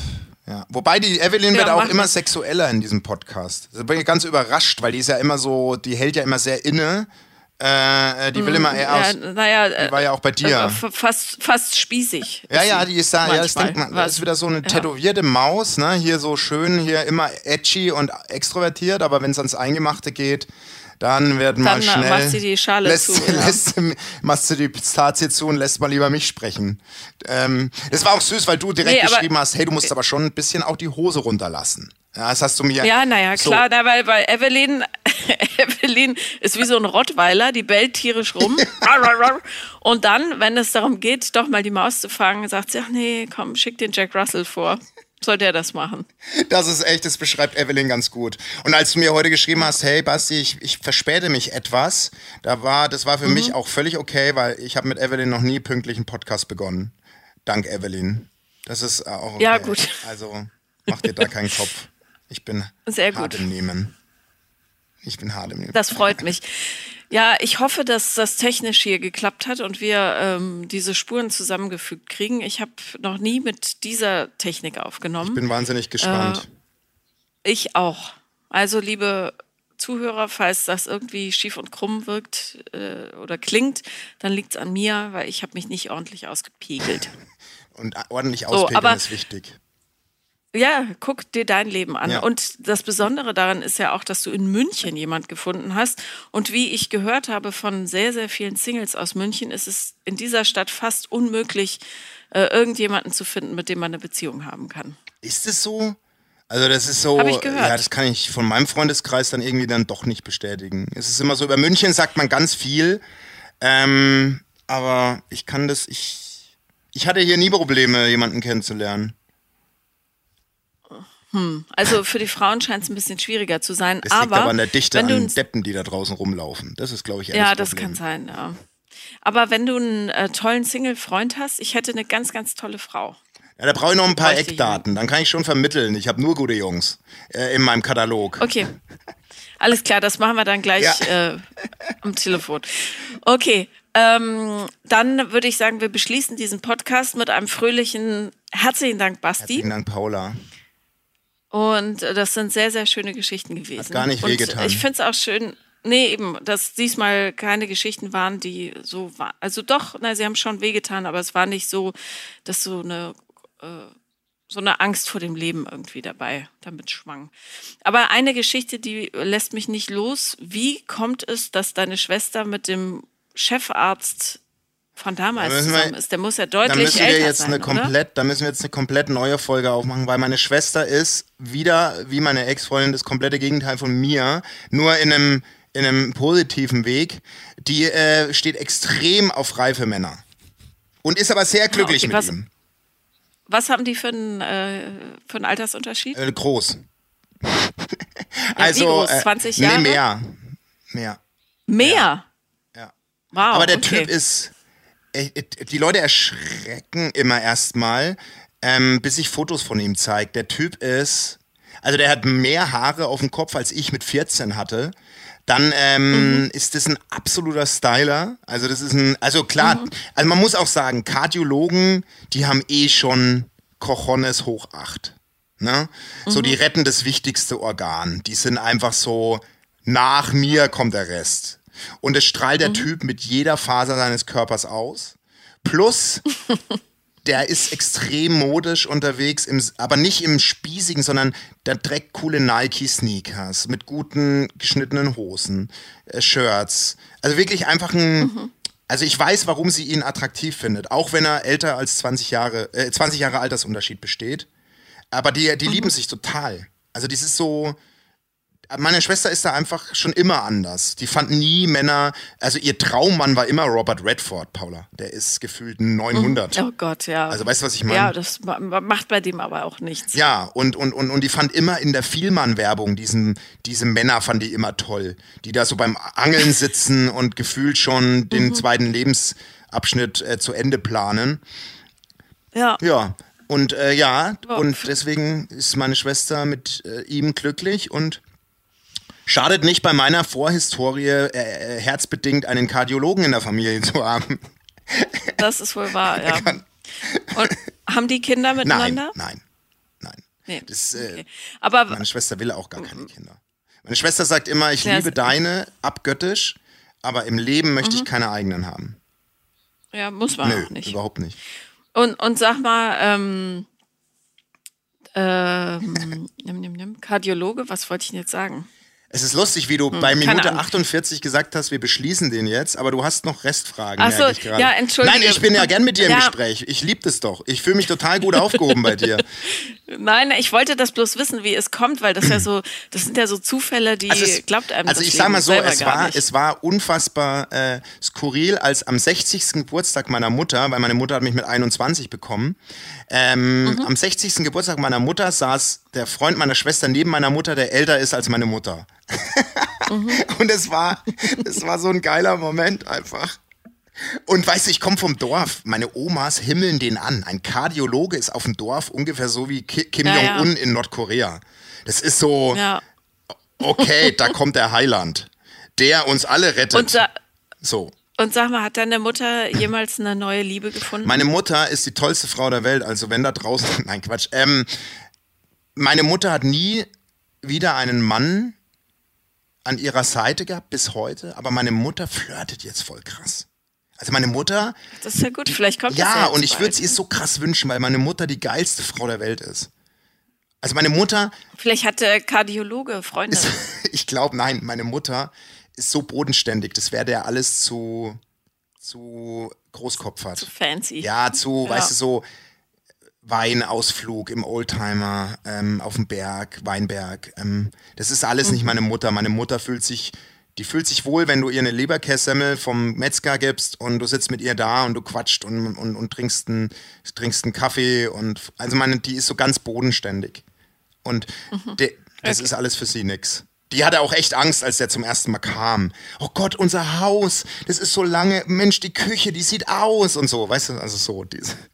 Ja. Wobei die Evelyn ja, wird auch immer sexueller in diesem Podcast. Da bin ich ganz überrascht, weil die ist ja immer so, die hält ja immer sehr inne äh, die will immer eher aus. Ja, naja, die war ja auch bei dir. Äh, fast, fast spießig. Ja, ja, die ist da, ja, das denkt man, das ist wieder so eine tätowierte ja. Maus, ne? Hier so schön, hier immer edgy und extrovertiert, aber wenn es ans Eingemachte geht, dann wird dann mal schnell. Macht sie die Schale lässt, zu. Ja. Lässt, machst du die Pistazie zu und lässt mal lieber mich sprechen. Ähm, das war auch süß, weil du direkt nee, geschrieben hast, hey, du musst aber schon ein bisschen auch die Hose runterlassen. Ja, das hast du mir. Ja, naja, so. klar, na, weil, weil Evelyn, Evelyn ist wie so ein Rottweiler, die bellt tierisch rum. und dann, wenn es darum geht, doch mal die Maus zu fangen, sagt sie, ach nee, komm, schick den Jack Russell vor. Soll der das machen? Das ist echt, das beschreibt Evelyn ganz gut. Und als du mir heute geschrieben hast, hey Basti, ich, ich verspäte mich etwas, da war, das war für mhm. mich auch völlig okay, weil ich habe mit Evelyn noch nie pünktlich einen Podcast begonnen. Dank Evelyn. Das ist auch okay. Ja, gut. Also mach dir da keinen Kopf. Ich bin Sehr hart gut. im Nehmen. Ich bin hart im Nehmen. Das freut mich. Ja, ich hoffe, dass das technisch hier geklappt hat und wir ähm, diese Spuren zusammengefügt kriegen. Ich habe noch nie mit dieser Technik aufgenommen. Ich bin wahnsinnig gespannt. Äh, ich auch. Also, liebe Zuhörer, falls das irgendwie schief und krumm wirkt äh, oder klingt, dann liegt es an mir, weil ich habe mich nicht ordentlich ausgepegelt. und ordentlich auspegeln so, ist wichtig. Ja, guck dir dein Leben an. Ja. Und das Besondere daran ist ja auch, dass du in München jemand gefunden hast. Und wie ich gehört habe von sehr, sehr vielen Singles aus München, ist es in dieser Stadt fast unmöglich, äh, irgendjemanden zu finden, mit dem man eine Beziehung haben kann. Ist es so? Also das ist so, ja, das kann ich von meinem Freundeskreis dann irgendwie dann doch nicht bestätigen. Es ist immer so, über München sagt man ganz viel, ähm, aber ich kann das, ich, ich hatte hier nie Probleme, jemanden kennenzulernen. Hm. Also für die Frauen scheint es ein bisschen schwieriger zu sein. Das aber liegt aber an der Dichte an Deppen, die da draußen rumlaufen. Das ist, glaube ich, Ja, das, das kann sein, ja. Aber wenn du einen äh, tollen Single-Freund hast, ich hätte eine ganz, ganz tolle Frau. Ja, da brauche ich noch ein paar Eckdaten. Dann kann ich schon vermitteln. Ich habe nur gute Jungs äh, in meinem Katalog. Okay. Alles klar, das machen wir dann gleich ja. äh, am Telefon. Okay, ähm, dann würde ich sagen, wir beschließen diesen Podcast mit einem fröhlichen Herzlichen Dank, Basti. Herzlichen Dank, Paula. Und äh, das sind sehr, sehr schöne Geschichten gewesen. Hat gar nicht wehgetan. Ich finde es auch schön, nee, eben, dass diesmal keine Geschichten waren, die so waren. Also doch, na, sie haben schon wehgetan, aber es war nicht so, dass so eine, äh, so eine Angst vor dem Leben irgendwie dabei damit schwang. Aber eine Geschichte, die lässt mich nicht los. Wie kommt es, dass deine Schwester mit dem Chefarzt von damals da zusammen wir, ist. Der muss ja deutlich wir jetzt sein, eine komplett, Da müssen wir jetzt eine komplett neue Folge aufmachen, weil meine Schwester ist wieder, wie meine Ex-Freundin, das komplette Gegenteil von mir, nur in einem, in einem positiven Weg. Die äh, steht extrem auf reife Männer. Und ist aber sehr glücklich okay, mit was, ihm. Was haben die für einen, äh, für einen Altersunterschied? Äh, groß. ja, also, groß? 20 äh, Jahre? Nee, mehr. Mehr. Mehr? Ja. Wow, aber der okay. Typ ist die Leute erschrecken immer erstmal, ähm, bis ich Fotos von ihm zeige. Der Typ ist, also der hat mehr Haare auf dem Kopf, als ich mit 14 hatte. Dann ähm, mhm. ist das ein absoluter Styler. Also das ist ein, also klar, mhm. also man muss auch sagen, Kardiologen, die haben eh schon Cojones hoch acht. Ne? Mhm. So, die retten das wichtigste Organ. Die sind einfach so, nach mir kommt der Rest. Und es strahlt der mhm. Typ mit jeder Faser seines Körpers aus. Plus, der ist extrem modisch unterwegs, im, aber nicht im Spießigen, sondern der trägt coole Nike-Sneakers mit guten geschnittenen Hosen, äh, Shirts. Also wirklich einfach ein. Mhm. Also ich weiß, warum sie ihn attraktiv findet, auch wenn er älter als 20 Jahre, äh, 20 Jahre Altersunterschied besteht. Aber die, die mhm. lieben sich total. Also das ist so, meine Schwester ist da einfach schon immer anders. Die fand nie Männer, also ihr Traummann war immer Robert Redford, Paula. Der ist gefühlt 900. Oh Gott, ja. Also weißt du, was ich meine? Ja, das macht bei dem aber auch nichts. Ja, und, und, und, und die fand immer in der Vielmann-Werbung, diesen, diese Männer fand die immer toll. Die da so beim Angeln sitzen und gefühlt schon den mhm. zweiten Lebensabschnitt äh, zu Ende planen. Ja. Ja. Und äh, ja, und deswegen ist meine Schwester mit äh, ihm glücklich und Schadet nicht bei meiner Vorhistorie äh, äh, herzbedingt einen Kardiologen in der Familie zu haben. Das ist wohl wahr, ja. Und haben die Kinder miteinander? Nein, nein, nein. Nee. Das, äh, okay. Aber meine Schwester will auch gar keine Kinder. Meine Schwester sagt immer, ich liebe deine abgöttisch, aber im Leben möchte mhm. ich keine eigenen haben. Ja, muss man Nö, auch nicht. überhaupt nicht. Und, und sag mal, ähm, ähm, nimm, nimm, nimm, Kardiologe, was wollte ich denn jetzt sagen? Es ist lustig, wie du hm, bei Minute 48 gesagt hast, wir beschließen den jetzt, aber du hast noch Restfragen. Ach so, ja, entschuldige. Nein, ich bin ja gern mit dir im Gespräch. Ich liebe das doch. Ich fühle mich total gut aufgehoben bei dir. Nein, ich wollte das bloß wissen, wie es kommt, weil das ja so, das sind ja so Zufälle, die also es, glaubt einem Also ich sag mal so, es war, es war unfassbar äh, skurril, als am 60. Geburtstag meiner Mutter, weil meine Mutter hat mich mit 21 bekommen, ähm, mhm. am 60. Geburtstag meiner Mutter saß der Freund meiner Schwester neben meiner Mutter, der älter ist als meine Mutter. mhm. Und es war, es war so ein geiler Moment einfach. Und weißt du, ich komme vom Dorf. Meine Omas himmeln den an. Ein Kardiologe ist auf dem Dorf ungefähr so wie Kim ja, Jong-un ja. in Nordkorea. Das ist so. Ja. Okay, da kommt der Heiland, der uns alle rettet. Und, so. und sag mal, hat deine Mutter jemals eine neue Liebe gefunden? Meine Mutter ist die tollste Frau der Welt. Also wenn da draußen, nein Quatsch. Ähm, meine Mutter hat nie wieder einen Mann an ihrer Seite gehabt bis heute, aber meine Mutter flirtet jetzt voll krass. Also meine Mutter. Das ist ja gut, vielleicht kommt ja, das ja. und ich würde es ihr so krass wünschen, weil meine Mutter die geilste Frau der Welt ist. Also meine Mutter. Vielleicht hat der Kardiologe Freunde. Ist, ich glaube, nein, meine Mutter ist so bodenständig. Das wäre der alles zu, zu Großkopf hat. Zu fancy. Ja, zu, Ja. weißt du, so Weinausflug im Oldtimer, ähm, auf dem Berg, Weinberg. Ähm, das ist alles Mhm. nicht meine Mutter. Meine Mutter fühlt sich, die fühlt sich wohl, wenn du ihr eine Leberkässemmel vom Metzger gibst und du sitzt mit ihr da und du quatscht und, und, und trinkst, einen, trinkst einen Kaffee und also meine, die ist so ganz bodenständig. Und Mhm. de, das ist alles für sie nix. Die hatte auch echt Angst, als der zum ersten Mal kam. Oh Gott, unser Haus, das ist so lange. Mensch, die Küche, die sieht aus und so, weißt du, also so. Diese.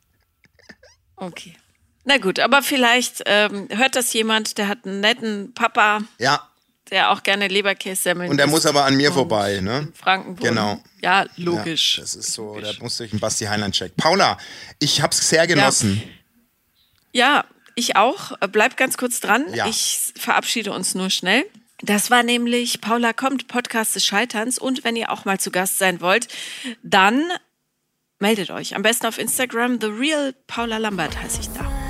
Okay. Na gut, aber vielleicht ähm, hört das jemand, der hat einen netten Papa, Ja, der auch gerne Leberkässemmeln und der muss aber an mir vorbei, ne? Franken wohnt. Genau. Ja, logisch. Ja, das ist so, da muss durch den Basti Heinlein check. Paula, ich hab's sehr genossen. Ja, ich auch. Bleib ganz kurz dran. Ja. Ich verabschiede uns nur schnell. Das war nämlich Paula kommt, Podcast des Scheiterns. Und wenn ihr auch mal zu Gast sein wollt, dann meldet euch. Am besten auf Instagram. The Real Paula Lambert heiße ich da.